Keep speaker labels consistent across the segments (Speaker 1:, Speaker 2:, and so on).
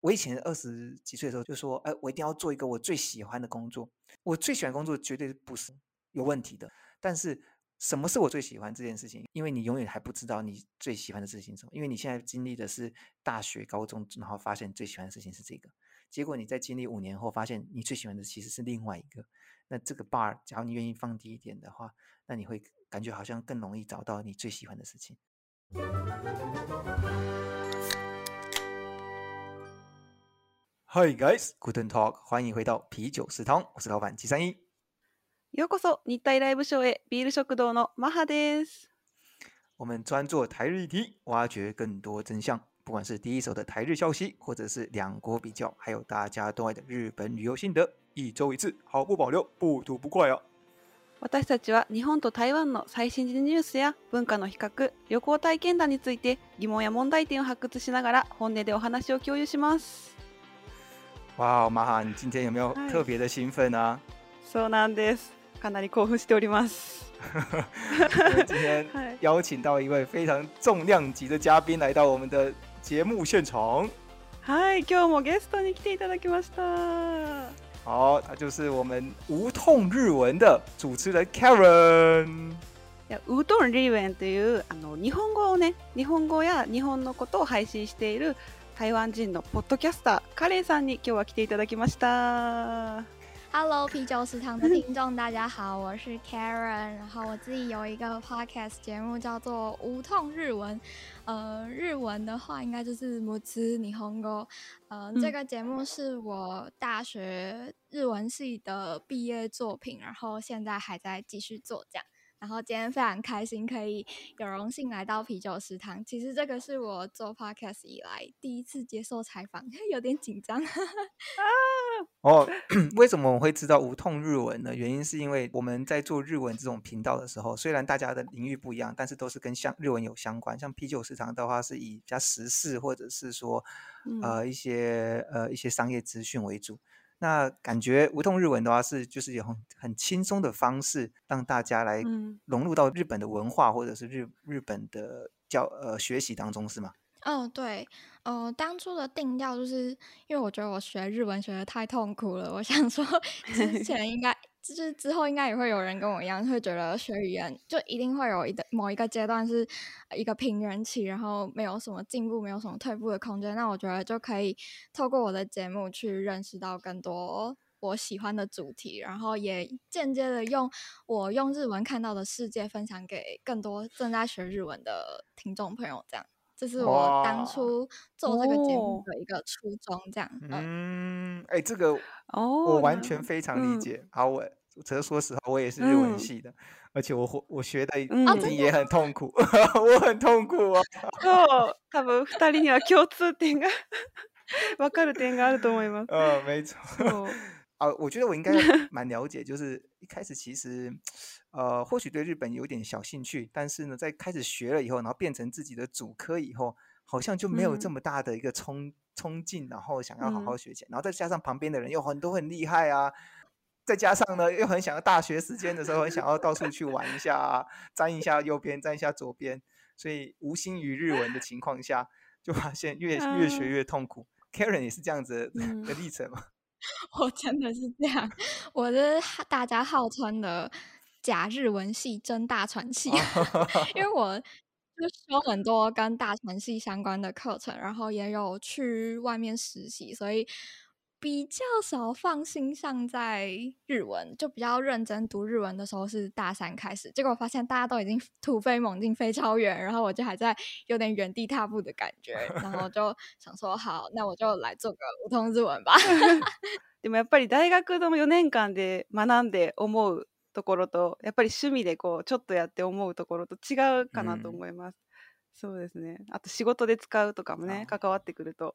Speaker 1: 我以前二十几岁的时候就说：“哎，我一定要做一个我最喜欢的工作。我最喜欢工作绝对不是有问题的。但是，什么是我最喜欢这件事情？因为你永远还不知道你最喜欢的事情是什么。因为你现在经历的是大学、高中，然后发现最喜欢的事情是这个。结果你在经历五年后，发现你最喜欢的其实是另外一个。那这个 bar，假如你愿意放低一点的话，那你会感觉好像更容易找到你最喜欢的事情。” Hi guys, g o o d n Talk，欢迎回到啤酒食堂，我是老板七三一。
Speaker 2: ようこそ日泰ライブショーへ、ビール食堂のマハです。
Speaker 1: 我们专做台日议题，挖掘更多真相，不管是第一手的台日消息，或者是两国比较，还有大家都爱的日本旅游心得，一周一次，毫不保留，不吐不快哦。
Speaker 2: 私たちは日本と台湾の最新事ニュースや文化の比較、旅行体験談について疑問や問題点を発掘しながら本音でお話を共有します。
Speaker 1: 哇，马哈，你今天有没有特别的兴奋呢？
Speaker 2: そうなんです。かなり興奮しております。
Speaker 1: 今天 邀请到一位非常重量级的嘉宾来到我们的节目现场。
Speaker 2: はい、今日もゲストに来ていただきました。
Speaker 1: 好，那就是我们无痛日文的主持人 Karen。
Speaker 2: いや、無痛日文というあの日本語をね、日本語や日本のことを配信している。台湾人のポッドキャ s t ーカレ a さんに今日は来ていただきました。
Speaker 3: Hello 啤酒食堂的听众，大家好，我是 Karen。然后我自己有一个 Podcast 节目叫做无痛日文。呃，日文的话应该就是母子霓红哥。呃，这个节目是我大学日文系的毕业作品，然后现在还在继续做样。然后今天非常开心，可以有荣幸来到啤酒食堂。其实这个是我做 podcast 以来第一次接受采访，有点紧张。
Speaker 1: 哦，为什么我会知道无痛日文呢？原因是因为我们在做日文这种频道的时候，虽然大家的领域不一样，但是都是跟相日文有相关。像啤酒食堂的话，是以比较时事或者是说呃一些呃一些商业资讯为主。那感觉无痛日文的话是就是有很轻松的方式让大家来融入到日本的文化或者是日日本的教呃学习当中是吗？
Speaker 3: 嗯，对，呃，当初的定调就是因为我觉得我学日文学的太痛苦了，我想说之前应该。就是之后应该也会有人跟我一样，会觉得学语言就一定会有一个某一个阶段是一个平原期，然后没有什么进步，没有什么退步的空间。那我觉得就可以透过我的节目去认识到更多我喜欢的主题，然后也间接的用我用日文看到的世界分享给更多正在学日文的听众朋友。这样，这是我当初做这个节目的一个初衷。这样，
Speaker 1: 嗯，哎，这个哦，我完全非常理解。好，我。只是说实话，我也是日文系的，而且我我学的已经也很痛苦，我很痛苦啊。
Speaker 2: そう、多分二人には共通点がわかる点があると思います。
Speaker 1: あ、没错。啊，我觉得我应该蛮了解，就是一开始其实呃，或许对日本有点小兴趣，但是呢，在开始学了以后，然后变成自己的主科以后，好像就没有这么大的一个冲冲劲，然后想要好好学起来，然后再加上旁边的人有很多很厉害啊。再加上呢，又很想要大学时间的时候，很想要到处去玩一下，沾一下右边，沾一下左边，所以无心于日文的情况下，就发现越 越学越痛苦。Karen 也是这样子的历程吗？
Speaker 3: 我真的是这样，我是大家号称的假日文系真大传系，因为我就修很多跟大传系相关的课程，然后也有去外面实习，所以。比较少，放心上在日文就比较认真读日文的时候是大三开始，结果我发现大家都已经突飞猛进飞超远，然后我就还在有点原地踏步的感觉，然后就想说好，那我就来做个普通日文吧。
Speaker 2: でもやっぱり大学の四年間で学んで思うところと、やっぱり趣味でこうちょっとやって思うところと違うかなと思います。そうですね。あと仕事で使うとかもね、関わってくると。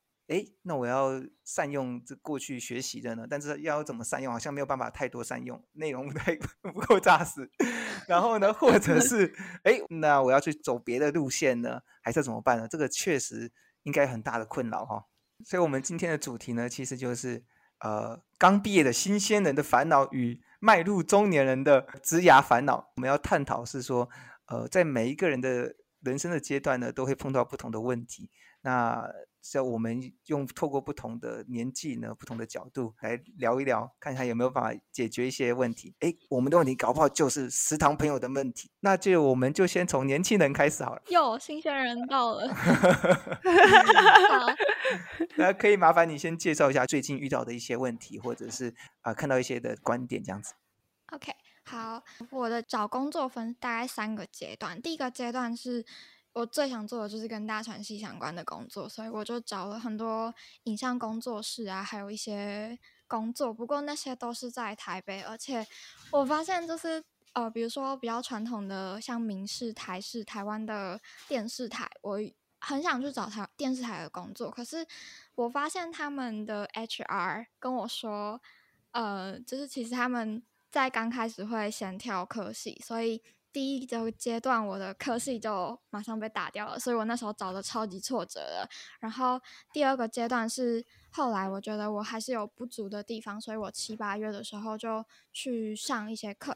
Speaker 1: 哎，那我要善用这过去学习的呢？但是要怎么善用？好像没有办法太多善用，内容不太 不够扎实。然后呢，或者是哎，那我要去走别的路线呢，还是怎么办呢？这个确实应该很大的困扰哈。所以，我们今天的主题呢，其实就是呃，刚毕业的新鲜人的烦恼与迈入中年人的植牙烦恼。我们要探讨是说，呃，在每一个人的人生的阶段呢，都会碰到不同的问题。那只我们用透过不同的年纪呢，不同的角度来聊一聊，看看有没有办法解决一些问题。哎，我们的问题搞不好就是食堂朋友的问题，那就我们就先从年轻人开始好了。
Speaker 3: 哟，新鲜人到了。
Speaker 1: 好，那可以麻烦你先介绍一下最近遇到的一些问题，或者是啊，看到一些的观点这样子。
Speaker 3: OK，好，我的找工作分大概三个阶段，第一个阶段是。我最想做的就是跟大传系相关的工作，所以我就找了很多影像工作室啊，还有一些工作。不过那些都是在台北，而且我发现就是呃，比如说比较传统的像民视、台视、台湾的电视台，我很想去找台电视台的工作，可是我发现他们的 HR 跟我说，呃，就是其实他们在刚开始会先挑科系，所以。第一周阶段，我的科系就马上被打掉了，所以我那时候找的超级挫折的。然后第二个阶段是后来，我觉得我还是有不足的地方，所以我七八月的时候就去上一些课，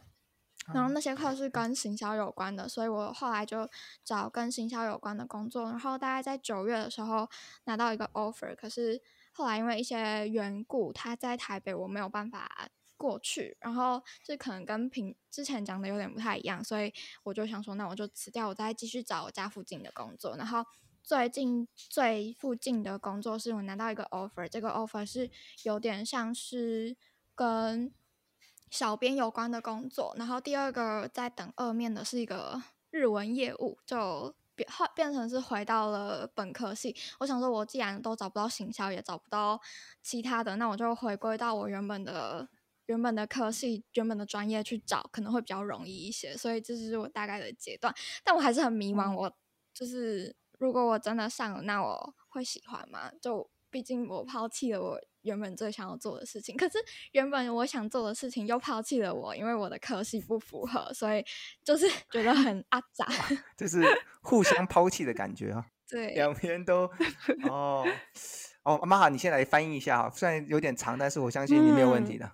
Speaker 3: 然后那些课是跟行销有关的，所以我后来就找跟行销有关的工作。然后大概在九月的时候拿到一个 offer，可是后来因为一些缘故，他在台北，我没有办法。过去，然后就可能跟平之前讲的有点不太一样，所以我就想说，那我就辞掉，我再继续找我家附近的工作。然后最近最附近的工作是我拿到一个 offer，这个 offer 是有点像是跟小编有关的工作。然后第二个在等二面的是一个日文业务，就变变成是回到了本科系。我想说，我既然都找不到行销，也找不到其他的，那我就回归到我原本的。原本的科系、原本的专业去找可能会比较容易一些，所以这是我大概的阶段。但我还是很迷茫，我就是如果我真的上了，那我会喜欢吗？就毕竟我抛弃了我原本最想要做的事情，可是原本我想做的事情又抛弃了我，因为我的科系不符合，所以就是 觉得很阿杂，
Speaker 1: 就是互相抛弃的感觉啊。
Speaker 3: 对，
Speaker 1: 两边都哦哦，阿妈，你先来翻译一下哈，虽然有点长，但是我相信你没有问题的。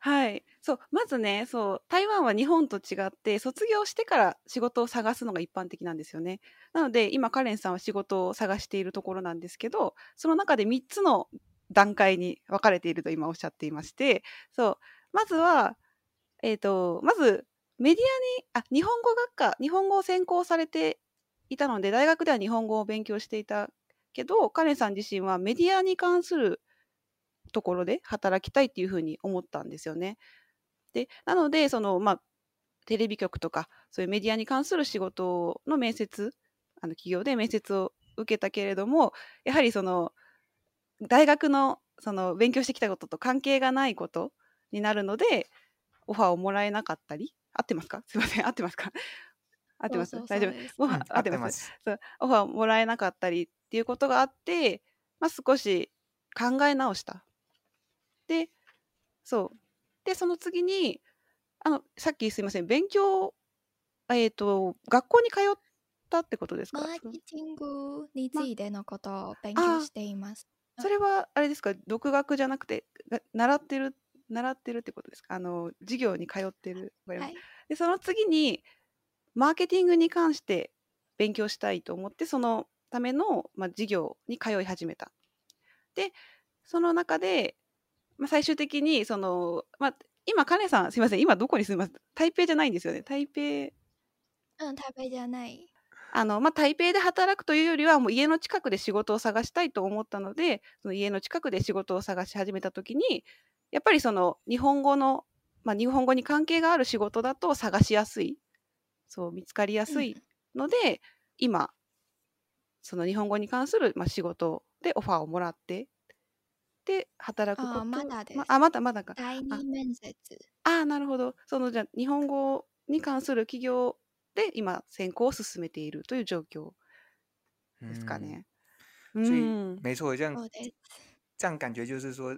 Speaker 2: はい。そう、まずね、そう、台湾は日本と違って、卒業してから仕事を探すのが一般的なんですよね。なので、今、カレンさんは仕事を探しているところなんですけど、その中で3つの段階に分かれていると今おっしゃっていまして、そう、まずは、えっ、ー、と、まず、メディアに、あ、日本語学科、日本語を専攻されていたので、大学では日本語を勉強していたけど、カレンさん自身はメディアに関するところで働きたいっていうふうに思ったんですよね。でなのでその、まあ、テレビ局とかそういうメディアに関する仕事の面接あの企業で面接を受けたけれどもやはりその大学のその勉強してきたことと関係がないことになるのでオファーをもらえなかったり合ってますかすいません合ってますか 合ってます大丈夫 合ってますそうオファーもらえなかったりっていうことがあって、まあ、少し考え直したで、そう。で、その次に、あの、さっきすいません、勉強、えっ、ー、と、学校に通ったってことですか
Speaker 3: マーケティングについてのことを勉強しています。
Speaker 2: それは、あれですか、独学じゃなくて、習ってる、習ってるってことですかあの、授業に通ってる。はい、で、その次に、マーケティングに関して勉強したいと思って、そのための、まあ、授業に通い始めた。で、その中で、まあ、最終的にその、まあ、今カネさんすいません今どこに住みます台北じゃないんですよね台北
Speaker 3: うん台北じゃない
Speaker 2: あの、まあ、台北で働くというよりはもう家の近くで仕事を探したいと思ったのでその家の近くで仕事を探し始めた時にやっぱりその日本語の、まあ、日本語に関係がある仕事だと探しやすいそう見つかりやすいので、うん、今その日本語に関する、まあ、仕事でオファーをもらってて働くこあと、
Speaker 3: あ、まだです。ま
Speaker 2: あ、まだまだか。
Speaker 3: 第あ二面接。
Speaker 2: あー、なるほど。そのじゃ日本語に関する企業で今選考を進めているという状況ですかね。
Speaker 1: うんうん。没错，这样そうです。这样感觉就是说，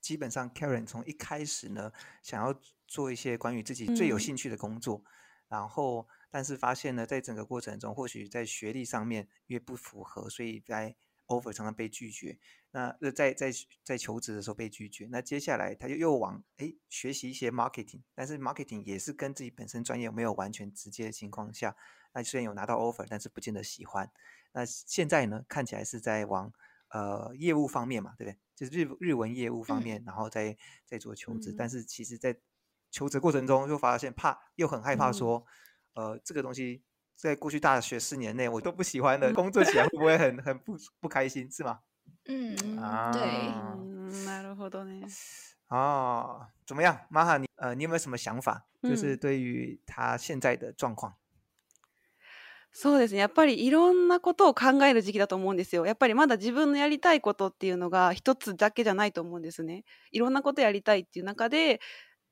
Speaker 1: 基本上 Karen 从一开始呢，想要做一些关于自己最有嗯。兴趣的工作，然后但是发现呢，在整个过程中，或许在学历上面越不符合，所以在 offer 常常被拒绝，那在在在求职的时候被拒绝，那接下来他就又往哎学习一些 marketing，但是 marketing 也是跟自己本身专业没有完全直接的情况下，那虽然有拿到 offer，但是不见得喜欢。那现在呢，看起来是在往呃业务方面嘛，对不对？就是日日文业务方面，然后再在做求职，但是其实，在求职过程中又发现怕，又很害怕说，呃，这个东西。在过去大学四年内我都不喜欢的，工作起来会不会很很不不开心，是吗？
Speaker 3: 嗯，啊、对，
Speaker 2: なるほどね。
Speaker 1: 哦，怎么样，玛哈，你呃，你有没有什么想法？就是对于他现在的状况。
Speaker 2: そうですねやっぱりいろんなことを考える時期だと思うんですよやっぱりまだ自分のやりたいことっていうのが一つだけじゃないと思うんですねいろんなことやりたいっていう中で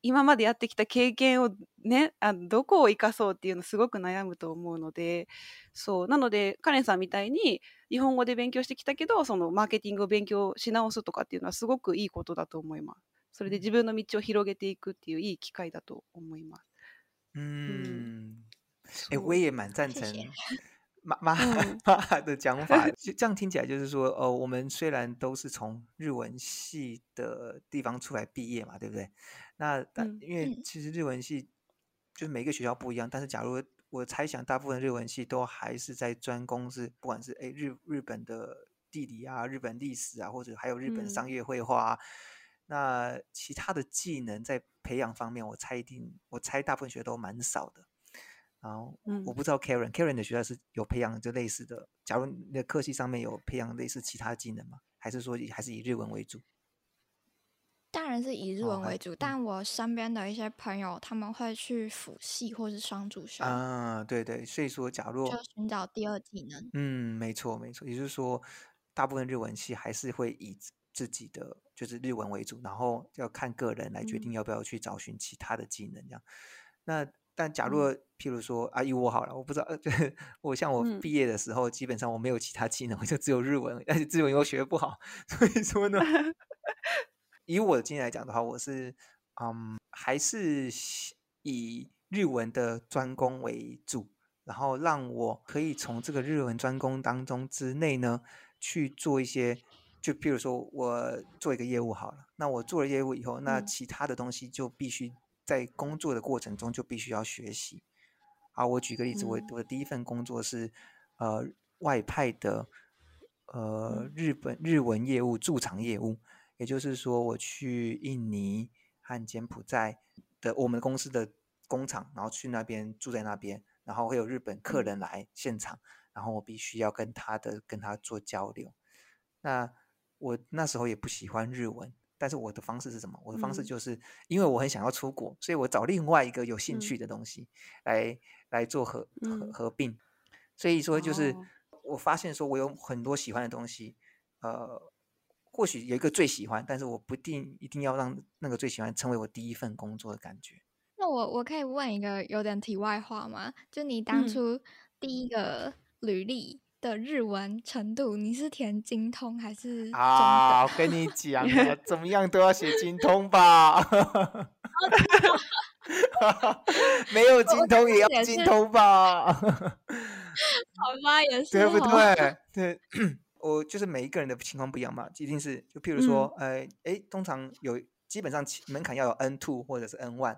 Speaker 2: 今までやってきた経験をねあどこを生かそうっていうのすごく悩むと思うのでそうなのでカレンさんみたいに日本語で勉強してきたけどそのマーケティングを勉強し直すとかっていうのはすごくいいことだと思います。それで自分の道を広げていくっていういい機会だと思います。
Speaker 1: うん、え、我也蛮赞成。谢谢妈妈妈的讲法，就这样听起来就是说，哦，我们虽然都是从日文系的地方出来毕业嘛，对不对？那但因为其实日文系就是每个学校不一样，但是假如我猜想，大部分日文系都还是在专攻是，不管是哎日日本的地理啊、日本历史啊，或者还有日本商业绘画啊，那其他的技能在培养方面，我猜一定，我猜大部分学都蛮少的。然后我不知道 Karen Karen 的学校是有培养就类似的，假如你的科系上面有培养类似其他技能吗？还是说以还是以日文为主？
Speaker 3: 当然是以日文为主，但我身边的一些朋友他们会去辅系或是双主修
Speaker 1: 啊，对对，所以说假如
Speaker 3: 就寻找第二技能，
Speaker 1: 嗯，没错没错，也就是说，大部分日文系还是会以自己的就是日文为主，然后要看个人来决定要不要去找寻其他的技能这样，那。但假如譬如说啊，以我好了，我不知道，我像我毕业的时候，基本上我没有其他技能，我就只有日文，而且日文又学不好，所以说呢，以我的经验来讲的话，我是嗯，还是以日文的专攻为主，然后让我可以从这个日文专攻当中之内呢去做一些，就譬如说我做一个业务好了，那我做了业务以后，那其他的东西就必须。在工作的过程中就必须要学习，啊，我举个例子，我我的第一份工作是，呃，外派的，呃，日本日文业务驻场业务，也就是说，我去印尼和柬埔寨的我们公司的工厂，然后去那边住在那边，然后会有日本客人来现场，然后我必须要跟他的跟他做交流，那我那时候也不喜欢日文。但是我的方式是什么？我的方式就是，因为我很想要出国，所以我找另外一个有兴趣的东西来来做合合合并。所以说，就是我发现说，我有很多喜欢的东西，呃，或许有一个最喜欢，但是我不定一定要让那个最喜欢成为我第一份工作的感觉。
Speaker 3: 那我我可以问一个有点题外话吗？就你当初第一个履历。的日文程度，你是填精通还是
Speaker 1: 啊？我跟你讲，怎么样都要写精通吧。没有精通也要精通吧？好
Speaker 3: 吧，也是。
Speaker 1: 对不对？对，我就是每一个人的情况不一样嘛，一定是就譬如说，哎哎，通常有基本上门槛要有 N two 或者是 N one，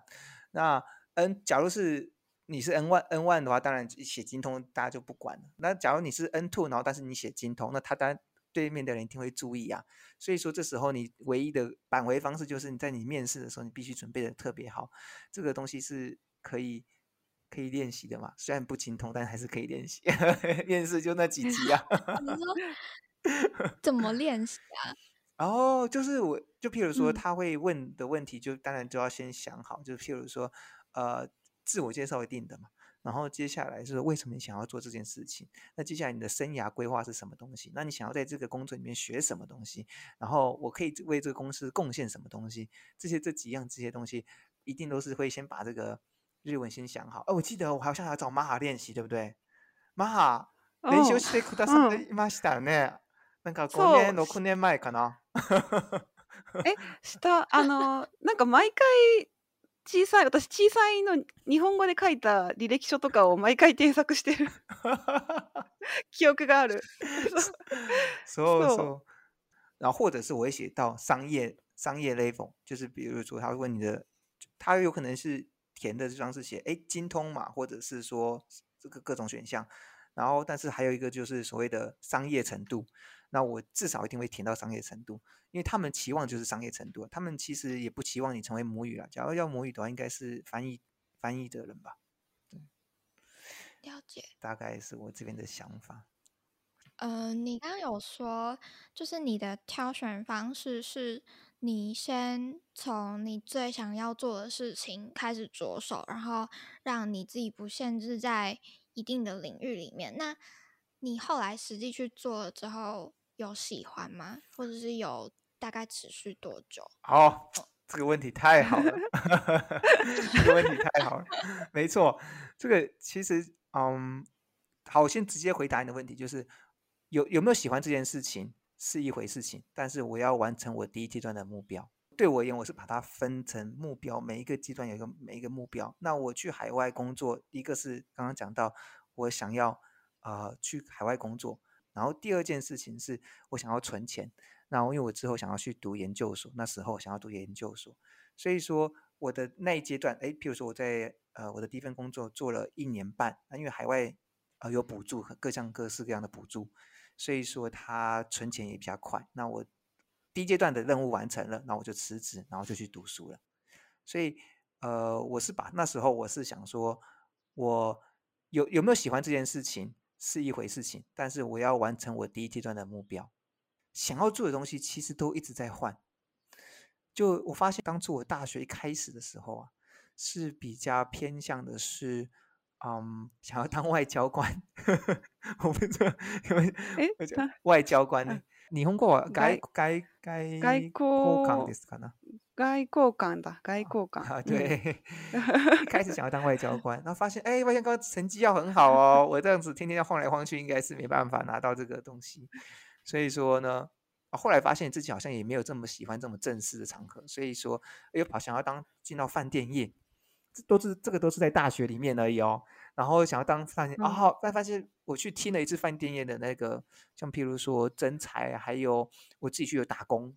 Speaker 1: 那 N 假如是。你是 N one N one 的话，当然写精通，大家就不管了。那假如你是 N two，然后但是你写精通，那他当然对面的人一定会注意啊。所以说，这时候你唯一的挽回方式就是你在你面试的时候，你必须准备的特别好。这个东西是可以可以练习的嘛？虽然不精通，但还是可以练习。面试就那几题啊？
Speaker 3: 怎么练习啊？
Speaker 1: 哦，就是我，就譬如说他会问的问题，就当然就要先想好。就譬如说，呃。自我介绍一定的嘛，然后接下来是为什么你想要做这件事情？那接下来你的生涯规划是什么东西？那你想要在这个工作里面学什么东西？然后我可以为这个公司贡献什么东西？这些这几样这些东西，一定都是会先把这个日文先想好。哦，我记得我好像还找马哈练习，对不对？马哈練習してくださっていましたね。なんか5年6年前かな。
Speaker 2: え、したあのなんか毎回。小さい私小さいの日本語で書いた履歴書とかを毎回添削してる 記憶がある。
Speaker 1: そうそう。然后或者是我会写到商业商业 level，就是比如说他会问你的，他有可能是填的地方是写哎精通嘛，或者是说这个各种选项，然后但是还有一个就是所谓的商业程度，那我至少一定会填到商业程度，因为他们期望就是商业程度，他们其实也不期望你成为母语了。假如要母语的话，应该是翻译翻译的人吧？对，
Speaker 3: 了解。
Speaker 1: 大概是我这边的想法。
Speaker 3: 嗯，你刚有说，就是你的挑选方式是，你先从你最想要做的事情开始着手，然后让你自己不限制在一定的领域里面。那你后来实际去做了之后？有喜欢吗？或者是有大概持续多久？
Speaker 1: 哦，这个问题太好了，这个问题太好了。没错，这个其实，嗯，好，我先直接回答你的问题，就是有有没有喜欢这件事情是一回事，情，但是我要完成我第一阶段的目标。对我而言，我是把它分成目标，每一个阶段有一个每一个目标。那我去海外工作，一个是刚刚讲到，我想要啊去海外工作。然后第二件事情是我想要存钱，那因为我之后想要去读研究所，那时候想要读研究所，所以说我的那一阶段，哎，譬如说我在呃我的第一份工作做了一年半，那因为海外呃有补助各项各式各样的补助，所以说他存钱也比较快。那我第一阶段的任务完成了，那我就辞职，然后就去读书了。所以呃我是把那时候我是想说我有有没有喜欢这件事情。是一回事情，但是我要完成我第一阶段的目标，想要做的东西其实都一直在换。就我发现，当初我大学开始的时候啊，是比较偏向的是，嗯，想要当外交官。我为什外交官？你问过我？外外外
Speaker 2: 外
Speaker 1: 交官？
Speaker 2: 外交官吧，外交官。
Speaker 1: 啊，对，开始想要当外交官，然后发现，哎，外交官成绩要很好哦，我这样子天天要晃来晃去，应该是没办法拿到这个东西。所以说呢，后来发现自己好像也没有这么喜欢这么正式的场合，所以说又跑想要当进到饭店业，这都是这个都是在大学里面而已哦。然后想要当饭店，啊好，但发现我去听了一次饭店业的那个，像譬如说真才，还有我自己去有打工。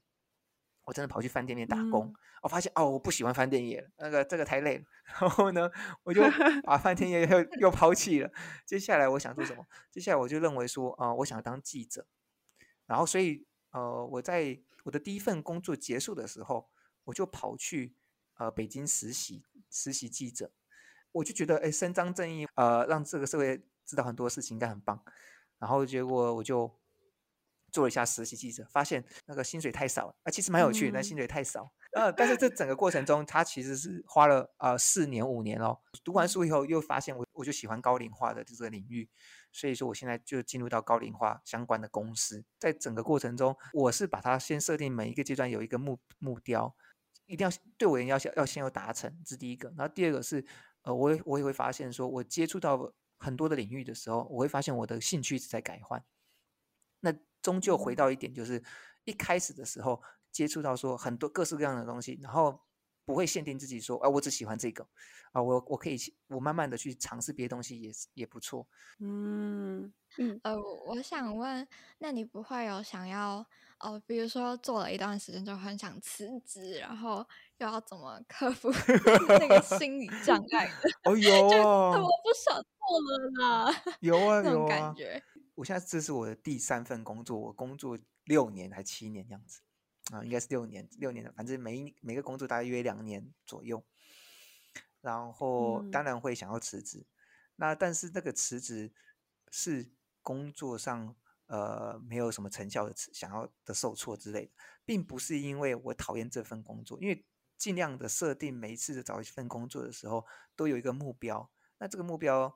Speaker 1: 我真的跑去饭店里打工，我发现哦，我不喜欢饭店业，那个这个太累了。然后呢，我就 把饭店业又又抛弃了。接下来我想做什么？接下来我就认为说，啊，我想当记者。然后，所以呃，我在我的第一份工作结束的时候，我就跑去呃北京实习，实习记者。我就觉得，哎，伸张正义，呃，让这个社会知道很多事情，应该很棒。然后结果我就。做了一下实习记者，发现那个薪水太少，啊，其实蛮有趣，那薪水太少，呃，但是这整个过程中，他其实是花了呃四年五年哦。读完书以后又发现我我就喜欢高龄化的这个领域，所以说我现在就进入到高龄化相关的公司，在整个过程中，我是把它先设定每一个阶段有一个目目标，一定要对我人要先要先要达成，这是第一个，然后第二个是呃，我我也会发现说，我接触到很多的领域的时候，我会发现我的兴趣一直在改换，那。终究回到一点，就是一开始的时候接触到说很多各式各样的东西，然后不会限定自己说，啊，我只喜欢这个，啊，我我可以我慢慢的去尝试别的东西也也不错。
Speaker 2: 嗯，
Speaker 3: 呃，我想问，那你不会有想要，哦，比如说做了一段时间就很想辞职，然后又要怎么克服 那个心理障
Speaker 1: 碍？哎 呦，
Speaker 3: 我不想做了呢，
Speaker 1: 有啊，有
Speaker 3: 感觉。
Speaker 1: 我现在这是我的第三份工作，我工作六年还七年样子啊，应该是六年，六年的，反正每每个工作大概约两年左右。然后当然会想要辞职，那但是那个辞职是工作上呃没有什么成效的，想要的受挫之类的，并不是因为我讨厌这份工作，因为尽量的设定每一次找一份工作的时候都有一个目标，那这个目标。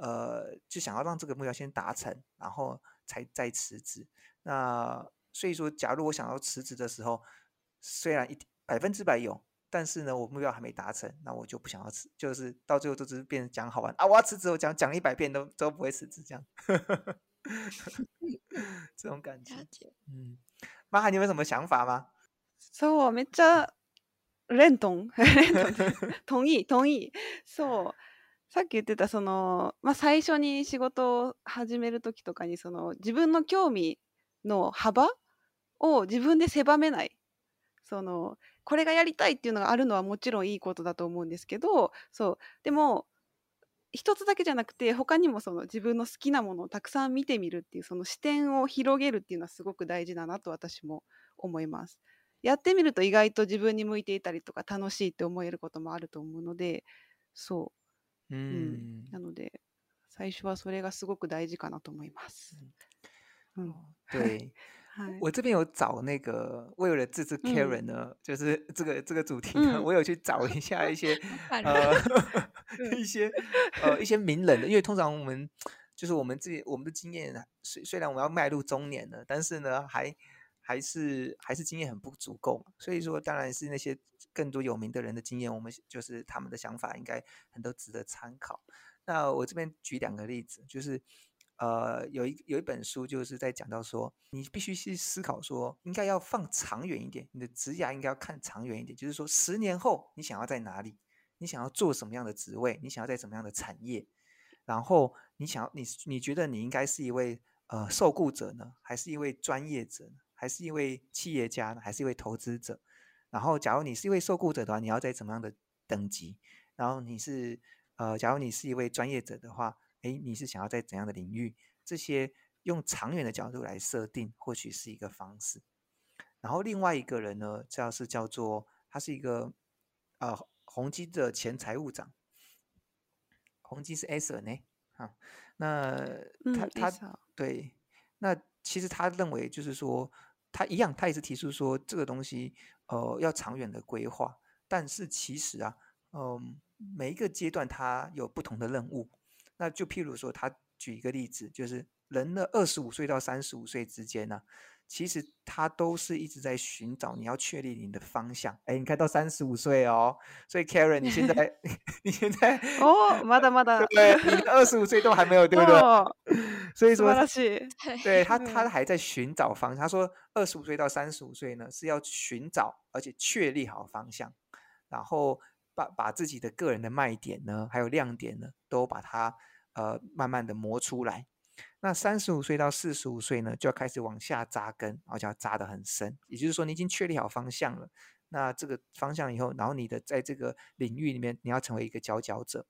Speaker 1: 呃，就想要让这个目标先达成，然后才再辞职。那所以说，假如我想要辞职的时候，虽然一百分之百有，但是呢，我目标还没达成，那我就不想要辞。就是到最后都只是变成讲好玩啊，我要辞职，我讲讲一百遍都都不会辞职，这样，这种感觉。嗯，妈还你有什么想法
Speaker 2: 吗 s 我 we j 同，同，意，同，意 n t さっき言ってたその、まあ、最初に仕事を始める時とかにその自分の興味の幅を自分で狭めないそのこれがやりたいっていうのがあるのはもちろんいいことだと思うんですけどそうでも一つだけじゃなくて他にもその自分の好きなものをたくさん見てみるっていうその視点を広げるっていうのはすごく大事だなと私も思います。やってみると意外と自分に向いていたりとか楽しいって思えることもあると思うのでそう嗯，なので最初はそれがすごく大事かなと思います。
Speaker 1: 嗯，对，我这边有找那个为了这次 Karen 呢，就是这个这个主题呢，我有去找一下一些 呃 一些呃一些名人的，因为通常我们就是我们自己我们的经验，虽虽然我们要迈入中年了，但是呢还。还是还是经验很不足够，所以说当然是那些更多有名的人的经验，我们就是他们的想法应该很多值得参考。那我这边举两个例子，就是呃，有一有一本书就是在讲到说，你必须去思考说，应该要放长远一点，你的职涯应该要看长远一点，就是说十年后你想要在哪里，你想要做什么样的职位，你想要在什么样的产业，然后你想要你你觉得你应该是一位呃受雇者呢，还是一位专业者呢？还是一位企业家呢，还是一位投资者？然后，假如你是一位受雇者的话，你要在怎么样的等级？然后你是呃，假如你是一位专业者的话，哎，你是想要在怎样的领域？这些用长远的角度来设定，或许是一个方式。然后，另外一个人呢，叫是叫做他是一个呃，宏基的前财务长，宏基是 SNE 啊。那他他对那。其实他认为就是说，他一样，他也是提出说这个东西，呃，要长远的规划。但是其实啊，嗯，每一个阶段他有不同的任务。那就譬如说，他举一个例子，就是人的二十五岁到三十五岁之间呢。其实他都是一直在寻找，你要确立你的方向。哎，你看到三十五岁哦，所以 Karen，你现在 你现在
Speaker 2: 哦，妈的妈的，
Speaker 1: 对，你二十五岁都还没有对不对？所以说，对他他还在寻找方向。他说，二十五岁到三十五岁呢，是要寻找而且确立好方向，然后把把自己的个人的卖点呢，还有亮点呢，都把它呃慢慢的磨出来。那三十五岁到四十五岁呢，就要开始往下扎根，而且要扎得很深。也就是说，你已经确立好方向了。那这个方向以后，然后你的在这个领域里面，你要成为一个佼佼者。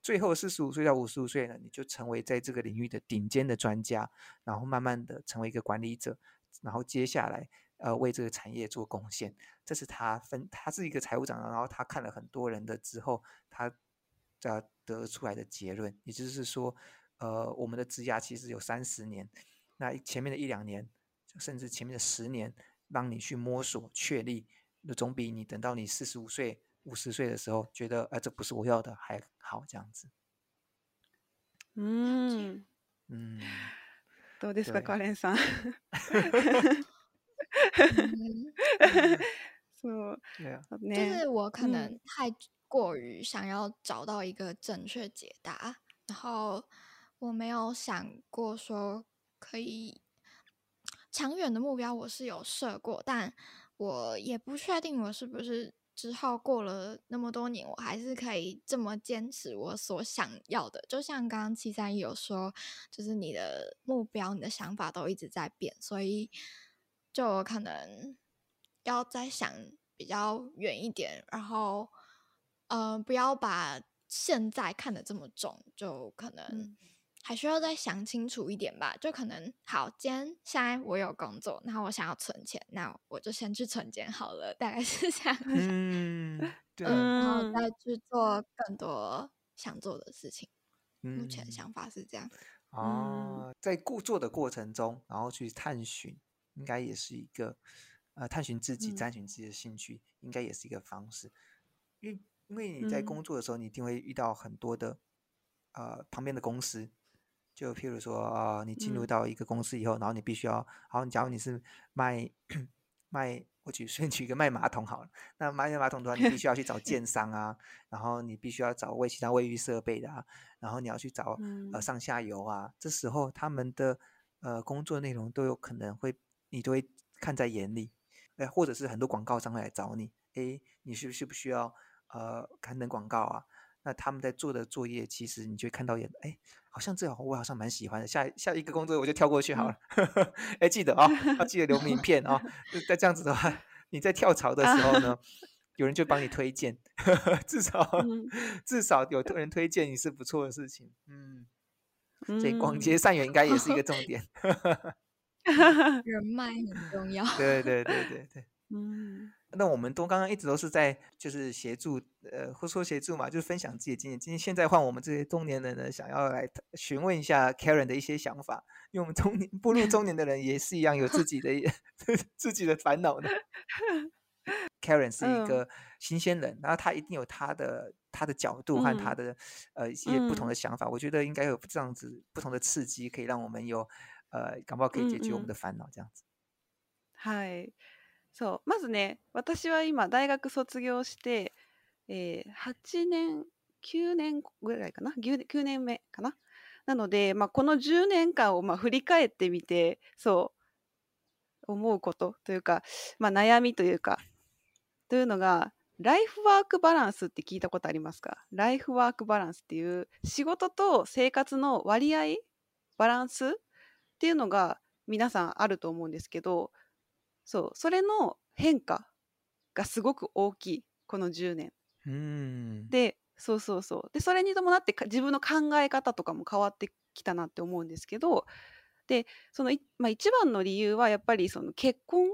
Speaker 1: 最后四十五岁到五十五岁呢，你就成为在这个领域的顶尖的专家，然后慢慢的成为一个管理者，然后接下来呃为这个产业做贡献。这是他分他是一个财务长，然后他看了很多人的之后，他啊得出来的结论，也就是说。呃，我们的资芽其实有三十年，那前面的一两年，甚至前面的十年，让你去摸索、确立，那总比你等到你四十五岁、五十岁的时候，觉得哎，这不是我要的，还好这样子。
Speaker 2: 嗯嗯，どうですか、カレンさん？
Speaker 3: 呵是我可能太过于想要找到一个正确解答，然后。我没有想过说可以长远的目标，我是有设过，但我也不确定我是不是之后过了那么多年，我还是可以这么坚持我所想要的。就像刚刚七三一有说，就是你的目标、你的想法都一直在变，所以就可能要再想比较远一点，然后呃，不要把现在看得这么重，就可能。还需要再想清楚一点吧，就可能好。今天现在我有工作，然后我想要存钱，那我就先去存钱好了，大概是这样。
Speaker 1: 嗯，对。
Speaker 3: 然后再去做更多想做的事情。目前想法是这样。
Speaker 1: 哦，在工做的过程中，然后去探寻，应该也是一个呃探寻自己、探寻自己的兴趣，应该也是一个方式。因为因为你在工作的时候，你一定会遇到很多的呃旁边的公司。就譬如说，呃，你进入到一个公司以后，然后你必须要，好，你假如你是卖 卖，我举顺 举一个卖马桶好了，那卖马桶的话，你必须要去找建商啊，然后你必须要找卫其他卫浴设备的，啊，然后你要去找呃上下游啊，这时候他们的呃工作内容都有可能会，你都会看在眼里，哎，或者是很多广告商来找你，哎，你需不需要呃刊登广告啊？那他们在做的作业，其实你就会看到，哎，好像这样，我好像蛮喜欢的，下下一个工作我就跳过去好了。哎，记得啊，要记得留名 片啊。在这样子的话，你在跳槽的时候呢，有人就帮你推荐，至少至少有多人推荐你是不错的事情。嗯，所以广结善缘应该也是一个重点。
Speaker 3: 人脉很重要。
Speaker 1: 对对对对对。嗯。那我们都刚刚一直都是在就是协助，呃，或说协助嘛，就是分享自己的经验。今天现在换我们这些中年人呢，想要来询问一下 Karen 的一些想法。因我们中年步入中年的人也是一样，有自己的 自己的烦恼的。Karen 是一个新鲜人，然后他一定有他的他的角度和他的呃一些不同的想法。我觉得应该有这样子不同的刺激，可以让我们有呃，感冒可以解决我们的烦恼这样子。
Speaker 2: 嗨。そうまずね私は今大学卒業して、えー、8年9年ぐらいかな 9, 年目かななので、まあ、この10年間をまあ振り返ってみてそう思うことというか、まあ、悩みというかというのがライフワークバランスって聞いたことありますかライフワークバランスっていう仕事と生活の割合バランスっていうのが皆さんあると思うんですけどそうそれの変化がすごく大きいこの10年。でそうそうそうでそれに伴って自分の考え方とかも変わってきたなって思うんですけどでその、まあ、一番の理由はやっぱりその結婚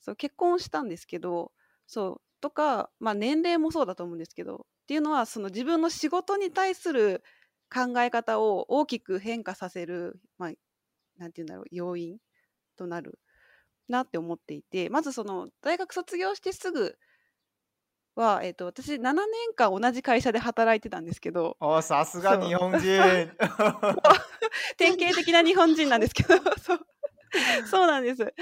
Speaker 2: そう結婚したんですけどそうとか、まあ、年齢もそうだと思うんですけどっていうのはその自分の仕事に対する考え方を大きく変化させる、まあ、なんて言うんだろう要因となるなって思っていてまずその大学卒業してすぐは、えーと、私7年間同じ会社で働いてたんですけど
Speaker 1: おさすが日本人
Speaker 2: 典型的な日本人なんですけど そうそうなんです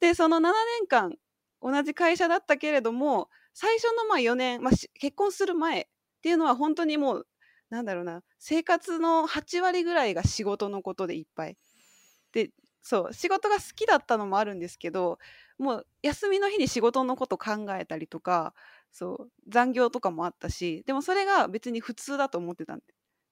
Speaker 2: でその7年間同じ会社だったけれども最初のまあ4年、まあ、結婚する前っていうのは本当にもうなんだろうな生活の8割ぐらいが仕事のことでいっぱいでそう仕事が好きだったのもあるんですけどもう休みの日に仕事のこと考えたりとかそう残業とかもあったしでもそれが別に普通だと思ってたんで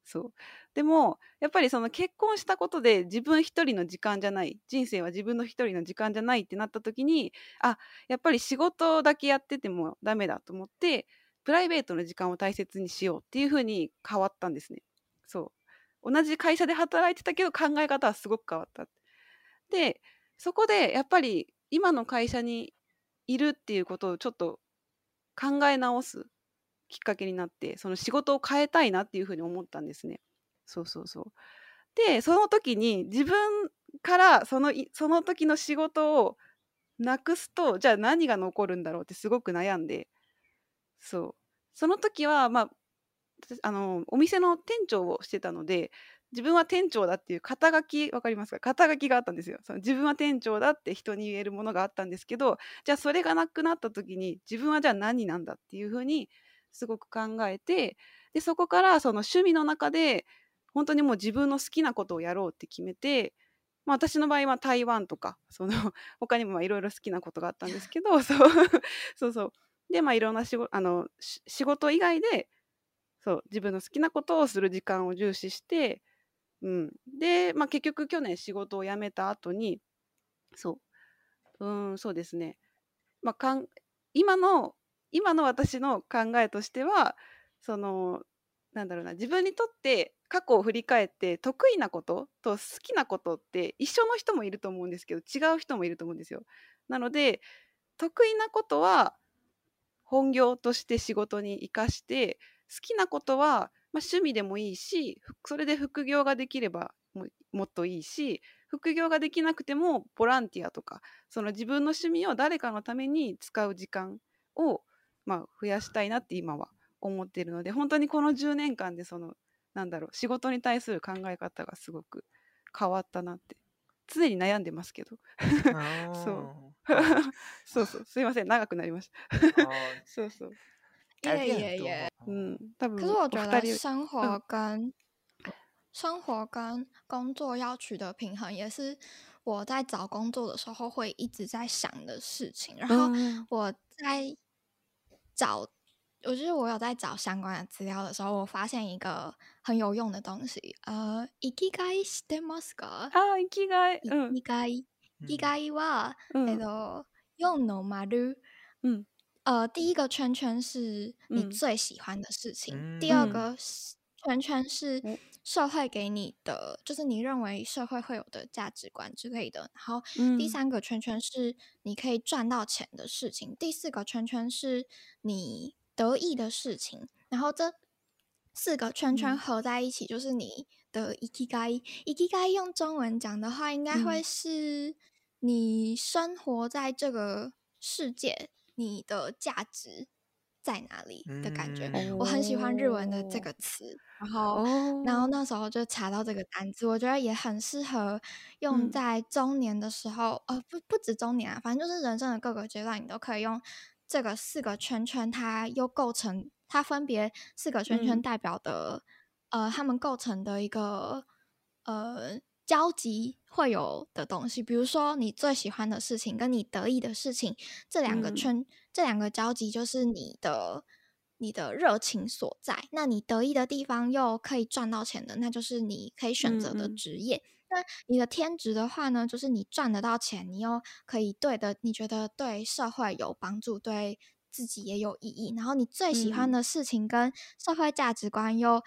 Speaker 2: そうでもやっぱりその結婚したことで自分一人の時間じゃない人生は自分の一人の時間じゃないってなった時にあやっぱり仕事だけやっててもダメだと思ってプライベートの時間を大切にしようっていううに変わったんですねそう同じ会社で働いてたけど考え方はすごく変わったってでそこでやっぱり今の会社にいるっていうことをちょっと考え直すきっかけになってその仕事を変えたいなっていうふうに思ったんですね。そうそうそうでその時に自分からそのその時の仕事をなくすとじゃあ何が残るんだろうってすごく悩んでそうその時はまああのお店の店長をしてたので自分は店長だっていう肩書き分かりますか肩書きがあったんですよその自分は店長だって人に言えるものがあったんですけどじゃあそれがなくなった時に自分はじゃあ何なんだっていうふうにすごく考えてでそこからその趣味の中で本当にもう自分の好きなことをやろうって決めて、まあ、私の場合は台湾とかその 他にもいろいろ好きなことがあったんですけど そうそうそうでまあいろんな仕事あの仕事以外でそう自分の好きなことをする時間を重視してうん、で、まあ、結局去年仕事を辞めた後にそううんそうですね、まあ、かん今の今の私の考えとしてはそのなんだろうな自分にとって過去を振り返って得意なことと好きなことって一緒の人もいると思うんですけど違う人もいると思うんですよ。なので得意なことは本業として仕事に生かして好きなことはまあ、趣味でもいいしそれで副業ができればもっといいし副業ができなくてもボランティアとかその自分の趣味を誰かのために使う時間を、まあ、増やしたいなって今は思っているので本当にこの10年間でそのなんだろう仕事に対する考え方がすごく変わったなって常に悩んでますけど そうそうそうすいません長くなりました そうそう
Speaker 3: 也也也，
Speaker 2: 嗯。可
Speaker 3: 是我觉得生活跟生活跟工作要取得平衡，也是我在找工作的时候会一直在想的事情。然后我在找，我就是我有在找相关的资料的时候，我发现一个很有用的东西。呃，生きがいしてますか？
Speaker 2: 啊，生きがい，
Speaker 3: 生きがい，生きがいはえっと四の嗯。呃，第一个圈圈是你最喜欢的事情，第二个圈圈是社会给你的，就是你认为社会会有的价值观之类的。然后第三个圈圈是你可以赚到钱的事情，第四个圈圈是你得意的事情。然后这四个圈圈合在一起就是你的 ekai。ekai 用中文讲的话，应该会是你生活在这个世界。你的价值在哪里的感觉？我很喜欢日文的这个词，然后，然后那时候就查到这个单词，我觉得也很适合用在中年的时候。呃，不，不止中年啊，反正就是人生的各个阶段，你都可以用这个四个圈圈，它又构成，它分别四个圈圈代表的，呃，它们构成的一个呃交集。会有的东西，比如说你最喜欢的事情，跟你得意的事情，这两个圈，这两个交集就是你的你的热情所在。那你得意的地方又可以赚到钱的，那就是你可以选择的职业。那你的天职的话呢，就是你赚得到钱，你又可以对的，你觉得对社会有帮助，对自己也有意义。然后你最喜欢的事情跟社会价值观又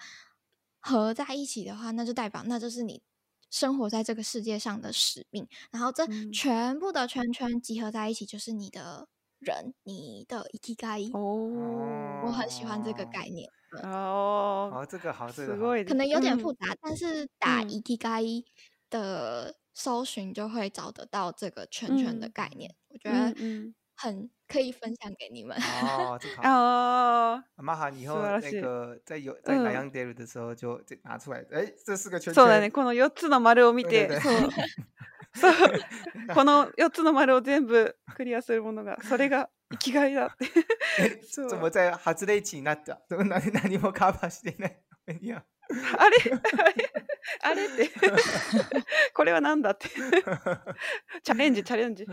Speaker 3: 合在一起的话，那就代表那就是你。生活在这个世界上的使命，然后这全部的圈圈集合在一起，就是你的人，你的 e t g 哦，我很喜欢这个概念。
Speaker 1: 哦，好，这个好，这个
Speaker 3: 可能有点复杂，但是打 e t g 的搜寻就会找得到这个圈圈的概念。我觉得。很可以分享给你们。
Speaker 1: 哦，哦，麻烦以后那个在有在悩んでる的时候就就拿出来。哎，这四个圈圈。
Speaker 2: そうだね。この四つの丸を見て、そう、この四つの丸を全部クリアするものが、それが生きがいだって。
Speaker 1: 怎么在発令期になった？何 何もカバーしていない。いや。
Speaker 2: あれ あれ あれってこれはなんだって。挑战，挑战。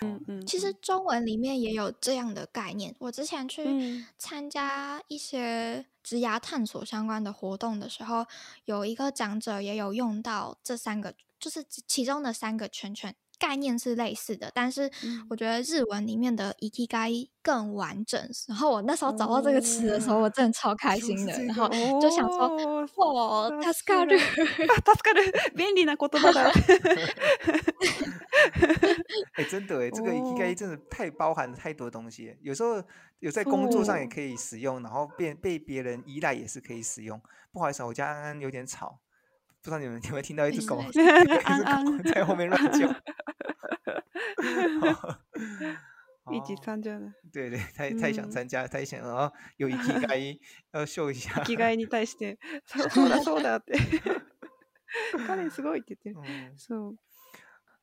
Speaker 2: 嗯嗯。
Speaker 3: 其实中文里面也有这样的概念。我之前去参加一些植牙探索相关的活动的时候，有一个长者也有用到这三个，就是其中的三个圈圈。概念是类似的，但是我觉得日文里面的 E T G 更完整。然后我那时候找到这个词的时候，我真的超开心的，然后就想说，助かる，
Speaker 2: 助かる，便利な言葉だ。
Speaker 1: 哎，真的哎，这个 E T G 真的太包含太多东西，有时候有在工作上也可以使用，然后被被别人依赖也是可以使用。不好意思，我家安安有点吵。不知道你们有没有听到一只狗，一只狗在后面乱叫。
Speaker 2: 一起参加的，
Speaker 1: 对对，太太想参加，太想啊，有机会啊，受
Speaker 2: 益啊。機会に対してそうだそうだって 彼すごい言って
Speaker 1: る。嗯。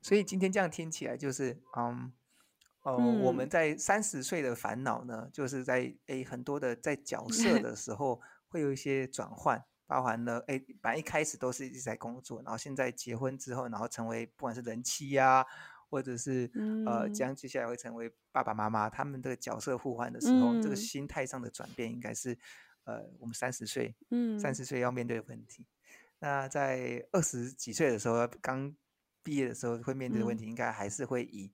Speaker 1: 所以，今天这样听起来就是，嗯，呃，我们在三十岁的烦恼呢，就是在诶很多的在角色的时候会有一些转换。包含了哎，本来一开始都是一直在工作，然后现在结婚之后，然后成为不管是人妻呀，或者是呃将接下来会成为爸爸妈妈，他们这个角色互换的时候，这个心态上的转变，应该是呃我们三十岁，嗯，三十岁要面对的问题。那在二十几岁的时候，刚毕业的时候会面对的问题，应该还是会以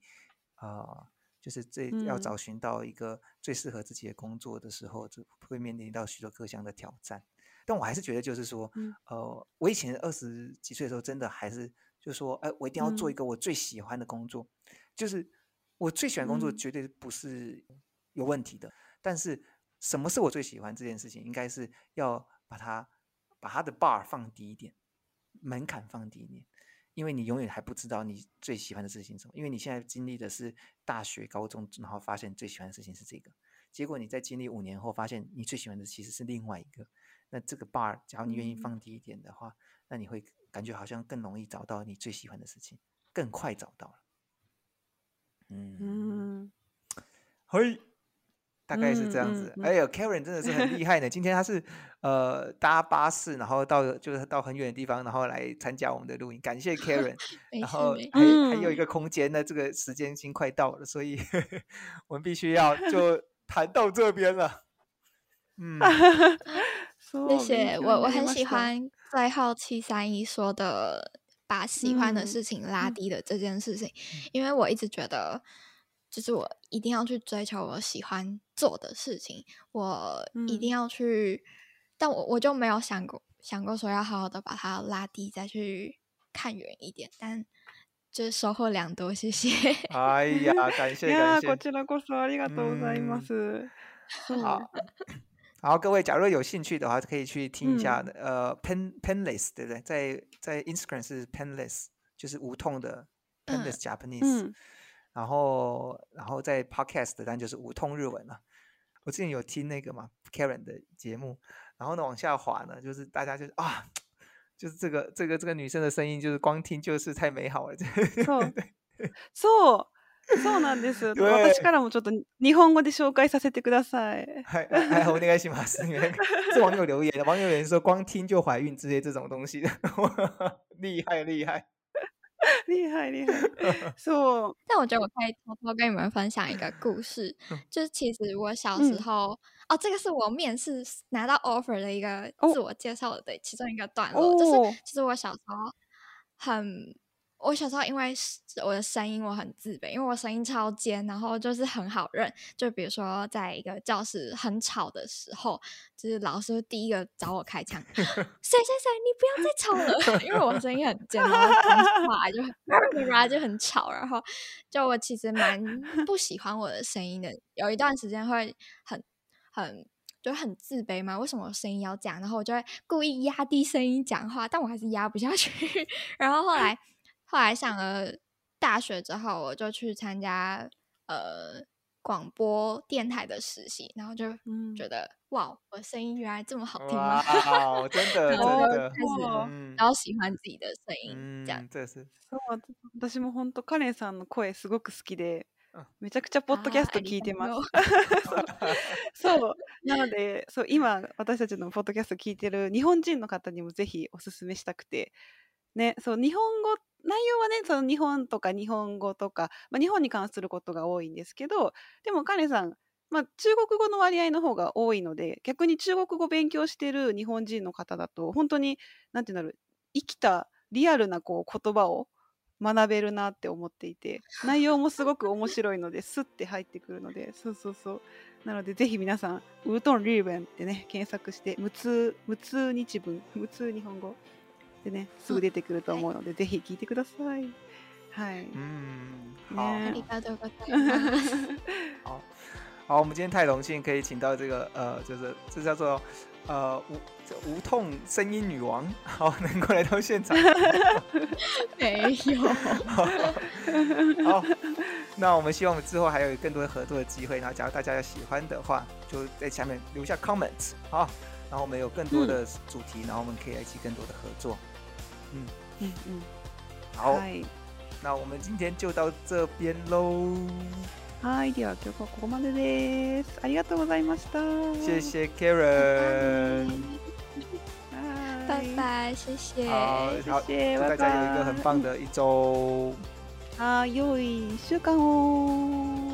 Speaker 1: 呃，就是最要找寻到一个最适合自己的工作的时候，就会面临到许多各项的挑战。但我还是觉得，就是说，呃，我以前二十几岁的时候，真的还是，就是说，哎，我一定要做一个我最喜欢的工作。就是我最喜欢工作，绝对不是有问题的。但是，什么是我最喜欢这件事情？应该是要把它把它的 bar 放低一点，门槛放低一点，因为你永远还不知道你最喜欢的事情什么。因为你现在经历的是大学、高中，然后发现最喜欢的事情是这个，结果你在经历五年后，发现你最喜欢的其实是另外一个。那这个 bar，只要你愿意放低一点的话，那你会感觉好像更容易找到你最喜欢的事情，更快找到了。嗯，嘿，大概是这样子。哎呦 k a r e n 真的是很厉害的。今天他是呃搭巴士，然后到就是到很远的地方，然后来参加我们的录影。感谢 Karen，然后还还有一个空间呢。这个时间已经快到了，所以 我们必须要就谈到这边了。嗯。
Speaker 3: 谢谢我，我很喜欢最后七三一说的把喜欢的事情拉低的这件事情，因为我一直觉得，就是我一定要去追求我喜欢做的事情，我一定要去，但我我就没有想过想过说要好好的把它拉低，再去看远一点，但就收获良多，谢谢。
Speaker 1: 哎呀，感谢感
Speaker 2: 谢。
Speaker 1: 然后各位，假如有兴趣的话，可以去听一下呃，pen penless，对不对？在在 Instagram 是 penless，就是无痛的 penless Japanese。然后然后在 podcast 的单就是无痛日文了。我之前有听那个嘛 Karen 的节目，然后呢往下滑呢，就是大家就是啊，就是这个这个这个女生的声音，就是光听就是太美好了。
Speaker 2: 错错。そうなんです。私からもちょっと日本語で紹介させてください。
Speaker 1: はい、お願いします。这网友留言，网友留言说“光听就怀孕”之类这种东西，厉害厉害
Speaker 2: 厉害厉害，是不？
Speaker 3: 但我觉得我可以偷偷跟你们分享一个故事，就是其实我小时候，哦，这个是我面试拿到 offer 的一个自我介绍的其中一个段落，就是其实我小时候很。我小时候，因为我的声音，我很自卑，因为我声音超尖，然后就是很好认。就比如说，在一个教室很吵的时候，就是老师第一个找我开枪：“谁谁谁，你不要再吵了！” 因为我声音很尖，我讲话就很就很吵。然后，就我其实蛮 不喜欢我的声音的。有一段时间会很、很、就很自卑嘛？为什么我声音要这样？然后我就会故意压低声音讲话，但我还是压不下去。然后后来。后来上了大学之后，我就去参加呃广播电台的实习，然后就觉得、嗯、哇，我声音原来这么好听
Speaker 1: 啊！真的
Speaker 3: 然后 然后喜欢自己的声音，这样。
Speaker 1: 这是。
Speaker 2: 私も本当カレンさんの声すごく好きで。めちゃくちゃポッドキャスト聞いてます。そう なのでそう今私たちのポッドキャスト聞いてる日本人の方にもぜひおすすめしたくてね、そう日本語内容はねその日本とか日本語とか、まあ、日本に関することが多いんですけどでもカネさん、まあ、中国語の割合の方が多いので逆に中国語勉強してる日本人の方だと本当に何て言うんだろう生きたリアルなこう言葉を学べるなって思っていて内容もすごく面白いのでスッて入ってくるのでそうそうそうなのでぜひ皆さん「ウートン・リーベン」ってね検索して無痛無痛日文無痛日本語对呢，すぐ出てくると思うのでぜひ聞いてください。は
Speaker 1: い。
Speaker 3: うん。ありがとうございます。
Speaker 1: あ、好，我们今天太荣幸可以请到这个呃，就是这叫做呃无无痛声音女王，好能够来到现场。
Speaker 3: 没有。
Speaker 1: 好，那我们希望我们之后还有更多合作的机会，然后假如大家要喜欢的话，就在下面留下 comment，好，然后我们有更多的主题，然后我们可以一起更多的合作。嗯嗯好，那我们今天就到这边喽。
Speaker 2: はい、では今日はここまでです。ありがとうございました。
Speaker 1: 谢谢 Karen。
Speaker 3: 拜拜，谢谢。
Speaker 1: 好，谢谢，大家有一个很棒的一周。
Speaker 2: 啊，良い週間哦。